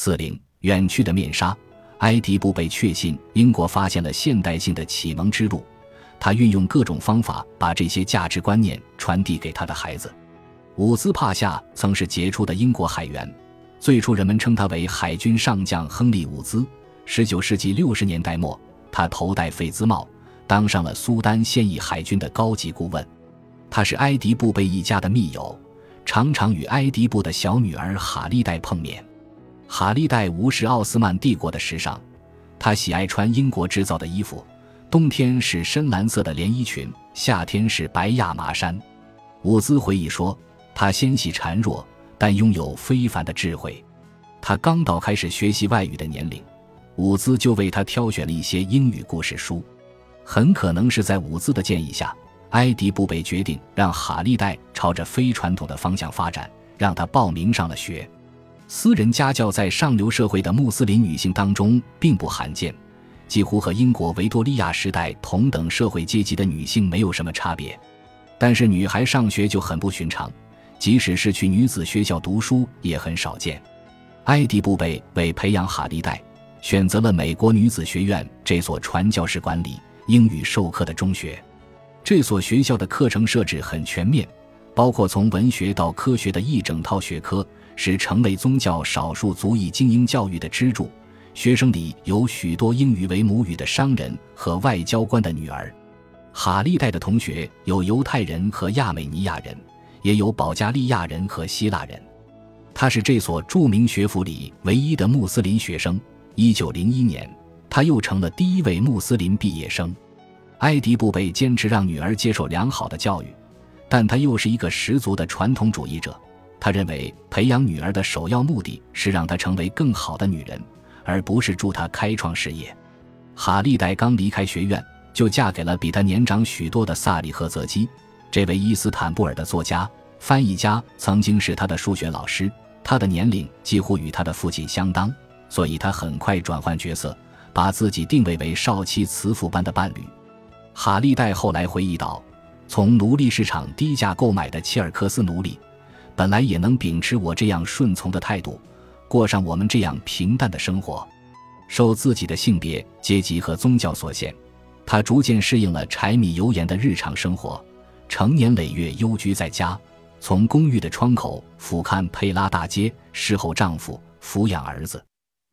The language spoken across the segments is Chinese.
四零远去的面纱，埃迪布被确信英国发现了现代性的启蒙之路，他运用各种方法把这些价值观念传递给他的孩子。伍兹帕夏曾是杰出的英国海员，最初人们称他为海军上将亨利·伍兹。十九世纪六十年代末，他头戴费兹帽，当上了苏丹现役海军的高级顾问。他是埃迪布贝一家的密友，常常与埃迪布的小女儿哈利黛碰面。哈利黛无视奥斯曼帝国的时尚，他喜爱穿英国制造的衣服，冬天是深蓝色的连衣裙，夏天是白亚麻衫。伍兹回忆说。他纤细孱弱，但拥有非凡的智慧。他刚到开始学习外语的年龄，伍兹就为他挑选了一些英语故事书。很可能是在伍兹的建议下，埃迪布贝决定让哈利黛朝着非传统的方向发展，让他报名上了学。私人家教在上流社会的穆斯林女性当中并不罕见，几乎和英国维多利亚时代同等社会阶级的女性没有什么差别。但是女孩上学就很不寻常。即使是去女子学校读书也很少见。埃迪布贝为培养哈利代，选择了美国女子学院这所传教士管理、英语授课的中学。这所学校的课程设置很全面，包括从文学到科学的一整套学科，是成为宗教少数族裔精英教育的支柱。学生里有许多英语为母语的商人和外交官的女儿。哈利黛的同学有犹太人和亚美尼亚人。也有保加利亚人和希腊人，他是这所著名学府里唯一的穆斯林学生。一九零一年，他又成了第一位穆斯林毕业生。埃迪布贝坚持让女儿接受良好的教育，但他又是一个十足的传统主义者。他认为培养女儿的首要目的是让她成为更好的女人，而不是助她开创事业。哈利黛刚离开学院，就嫁给了比她年长许多的萨利赫泽基。这位伊斯坦布尔的作家、翻译家曾经是他的数学老师。他的年龄几乎与他的父亲相当，所以他很快转换角色，把自己定位为少妻慈父般的伴侣。哈利黛后来回忆道：“从奴隶市场低价购买的切尔克斯奴隶，本来也能秉持我这样顺从的态度，过上我们这样平淡的生活。受自己的性别、阶级和宗教所限，他逐渐适应了柴米油盐的日常生活。”成年累月幽居在家，从公寓的窗口俯瞰佩拉大街，侍候丈夫，抚养儿子。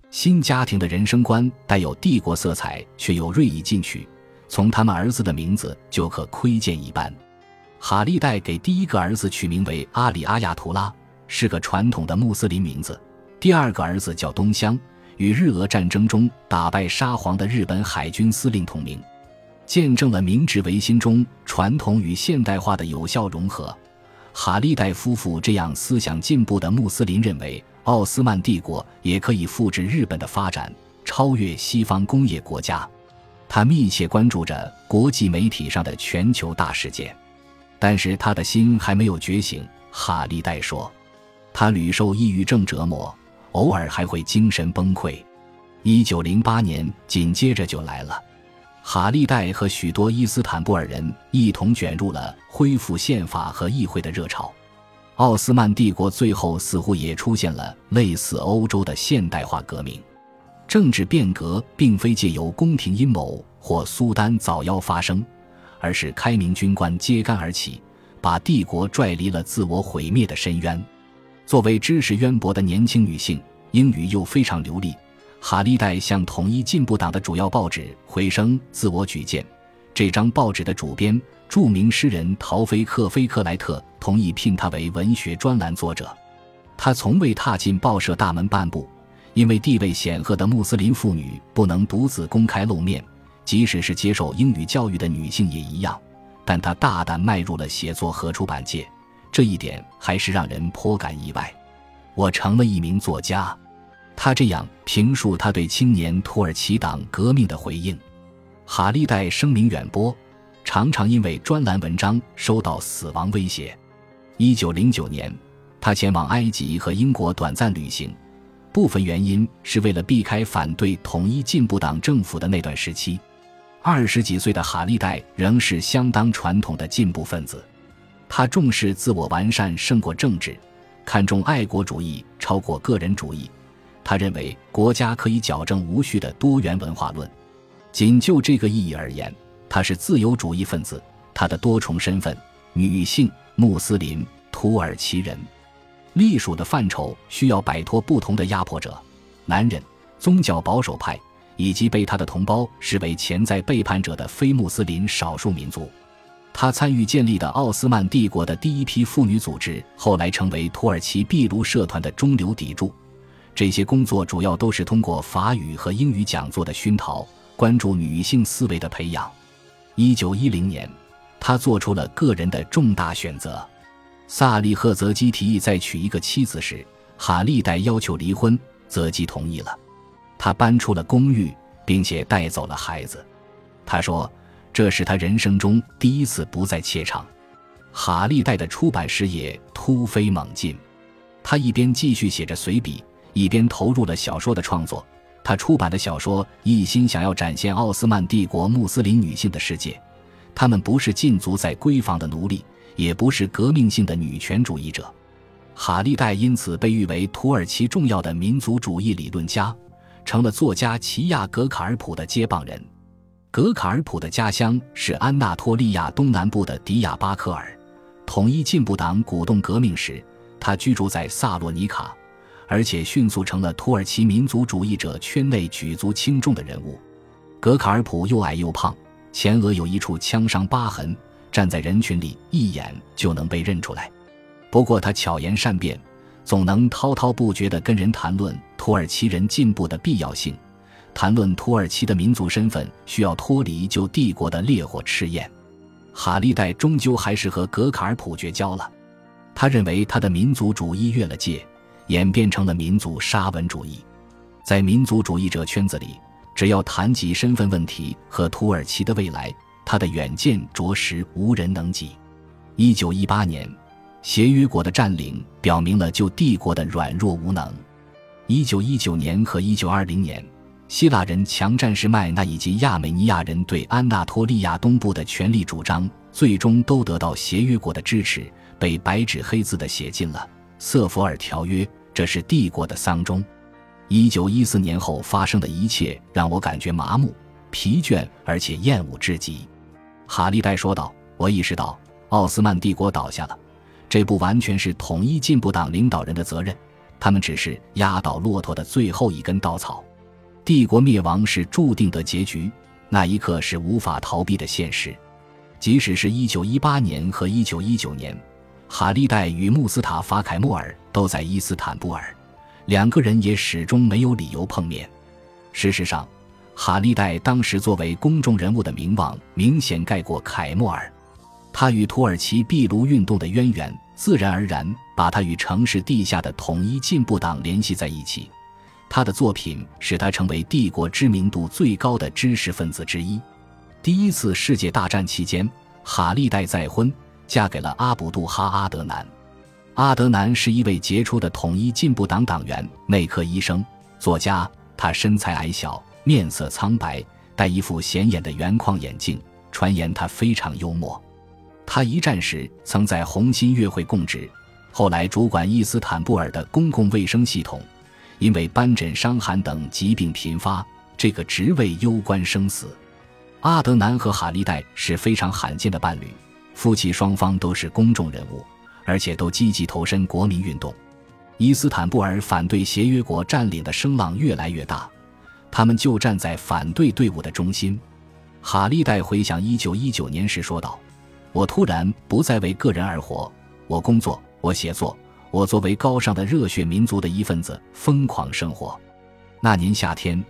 新家庭的人生观带有帝国色彩，却又锐意进取。从他们儿子的名字就可窥见一斑。哈利黛给第一个儿子取名为阿里阿亚图拉，是个传统的穆斯林名字。第二个儿子叫东乡，与日俄战争中打败沙皇的日本海军司令同名。见证了明治维新中传统与现代化的有效融合。哈利代夫妇这样思想进步的穆斯林认为，奥斯曼帝国也可以复制日本的发展，超越西方工业国家。他密切关注着国际媒体上的全球大事件，但是他的心还没有觉醒。哈利戴说：“他屡受抑郁症折磨，偶尔还会精神崩溃。”一九零八年紧接着就来了。哈利戴和许多伊斯坦布尔人一同卷入了恢复宪法和议会的热潮。奥斯曼帝国最后似乎也出现了类似欧洲的现代化革命。政治变革并非借由宫廷阴谋或苏丹早夭发生，而是开明军官揭竿而起，把帝国拽离了自我毁灭的深渊。作为知识渊博的年轻女性，英语又非常流利。哈利黛向统一进步党的主要报纸《回声》自我举荐，这张报纸的主编、著名诗人陶菲克·菲克莱特同意聘他为文学专栏作者。他从未踏进报社大门半步，因为地位显赫的穆斯林妇女不能独自公开露面，即使是接受英语教育的女性也一样。但她大胆迈入了写作和出版界，这一点还是让人颇感意外。我成了一名作家。她这样评述她对青年土耳其党革命的回应：哈利代声名远播，常常因为专栏文章收到死亡威胁。一九零九年，他前往埃及和英国短暂旅行，部分原因是为了避开反对统一进步党政府的那段时期。二十几岁的哈利戴仍是相当传统的进步分子，他重视自我完善胜过政治，看重爱国主义超过个人主义。他认为国家可以矫正无序的多元文化论。仅就这个意义而言，他是自由主义分子。他的多重身份——女性、穆斯林、土耳其人，隶属的范畴需要摆脱不同的压迫者：男人、宗教保守派，以及被他的同胞视为潜在背叛者的非穆斯林少数民族。他参与建立的奥斯曼帝国的第一批妇女组织，后来成为土耳其秘鲁社团的中流砥柱。这些工作主要都是通过法语和英语讲座的熏陶，关注女性思维的培养。一九一零年，他做出了个人的重大选择。萨利赫泽基提议再娶一个妻子时，哈利代要求离婚，泽基同意了。他搬出了公寓，并且带走了孩子。他说。这是他人生中第一次不再怯场。哈利代的出版事业突飞猛进，他一边继续写着随笔，一边投入了小说的创作。他出版的小说一心想要展现奥斯曼帝国穆斯林女性的世界，她们不是禁足在闺房的奴隶，也不是革命性的女权主义者。哈利代因此被誉为土耳其重要的民族主义理论家，成了作家齐亚格卡尔普的接棒人。格卡尔普的家乡是安纳托利亚东南部的迪亚巴克尔。统一进步党鼓动革命时，他居住在萨洛尼卡，而且迅速成了土耳其民族主义者圈内举足轻重的人物。格卡尔普又矮又胖，前额有一处枪伤疤痕，站在人群里一眼就能被认出来。不过他巧言善辩，总能滔滔不绝地跟人谈论土耳其人进步的必要性。谈论土耳其的民族身份，需要脱离旧帝国的烈火赤焰。哈利代终究还是和格卡尔普绝交了。他认为他的民族主义越了界，演变成了民族沙文主义。在民族主义者圈子里，只要谈及身份问题和土耳其的未来，他的远见着实无人能及。一九一八年，协约国的占领表明了旧帝国的软弱无能。一九一九年和一九二零年。希腊人强占士麦那以及亚美尼亚人对安纳托利亚东部的权力主张，最终都得到协约国的支持，被白纸黑字的写进了《瑟弗尔条约》。这是帝国的丧钟。一九一四年后发生的一切让我感觉麻木、疲倦，而且厌恶至极。哈利代说道：“我意识到奥斯曼帝国倒下了，这不完全是统一进步党领导人的责任，他们只是压倒骆驼的最后一根稻草。”帝国灭亡是注定的结局，那一刻是无法逃避的现实。即使是一九一八年和一九一九年，哈利代与穆斯塔法凯莫尔都在伊斯坦布尔，两个人也始终没有理由碰面。事实上，哈利代当时作为公众人物的名望明显盖过凯莫尔，他与土耳其壁炉运动的渊源，自然而然把他与城市地下的统一进步党联系在一起。他的作品使他成为帝国知名度最高的知识分子之一。第一次世界大战期间，哈利代再婚，嫁给了阿卜杜哈阿德南。阿德南是一位杰出的统一进步党党员、内科医生、作家。他身材矮小，面色苍白，戴一副显眼的圆框眼镜。传言他非常幽默。他一战时曾在红新月会供职，后来主管伊斯坦布尔的公共卫生系统。因为斑疹伤寒等疾病频发，这个职位攸关生死。阿德南和哈利代是非常罕见的伴侣，夫妻双方都是公众人物，而且都积极投身国民运动。伊斯坦布尔反对协约国占领的声浪越来越大，他们就站在反对队伍的中心。哈利代回想1919年时说道：“我突然不再为个人而活，我工作，我写作。”我作为高尚的热血民族的一份子，疯狂生活。那年夏天，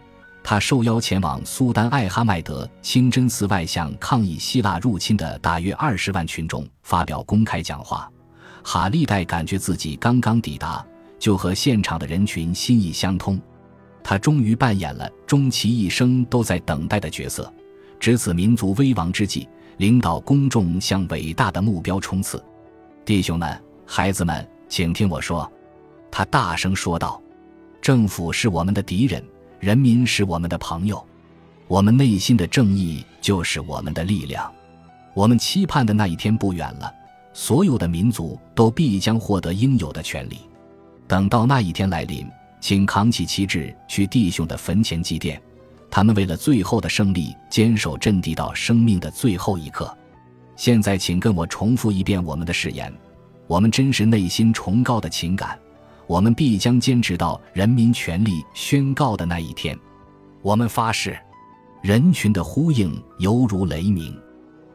他受邀前往苏丹艾哈迈德清真寺外，向抗议希腊入侵的大约二十万群众发表公开讲话。哈利代感觉自己刚刚抵达，就和现场的人群心意相通。他终于扮演了终其一生都在等待的角色，值此民族危亡之际，领导公众向伟大的目标冲刺。弟兄们，孩子们。请听我说，他大声说道：“政府是我们的敌人，人民是我们的朋友，我们内心的正义就是我们的力量。我们期盼的那一天不远了，所有的民族都必将获得应有的权利。等到那一天来临，请扛起旗帜去弟兄的坟前祭奠。他们为了最后的胜利，坚守阵地到生命的最后一刻。现在，请跟我重复一遍我们的誓言：我们真实内心崇高的情感，我们必将坚持到人民权利宣告的那一天。我们发誓。人群的呼应犹如雷鸣。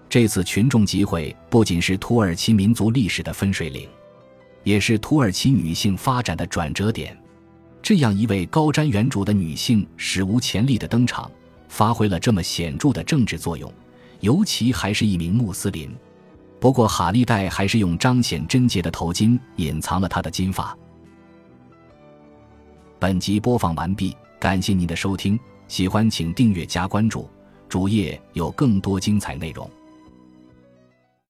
这次群众集会不仅是土耳其民族历史的分水岭，也是土耳其女性发展的转折点。这样一位高瞻远瞩的女性史无前例的登场，发挥了这么显著的政治作用，尤其还是一名穆斯林。不过，哈利戴还是用彰显贞洁的头巾隐藏了她的金发。本集播放完毕，感谢您的收听。喜欢请订阅加关注，主页有更多精彩内容。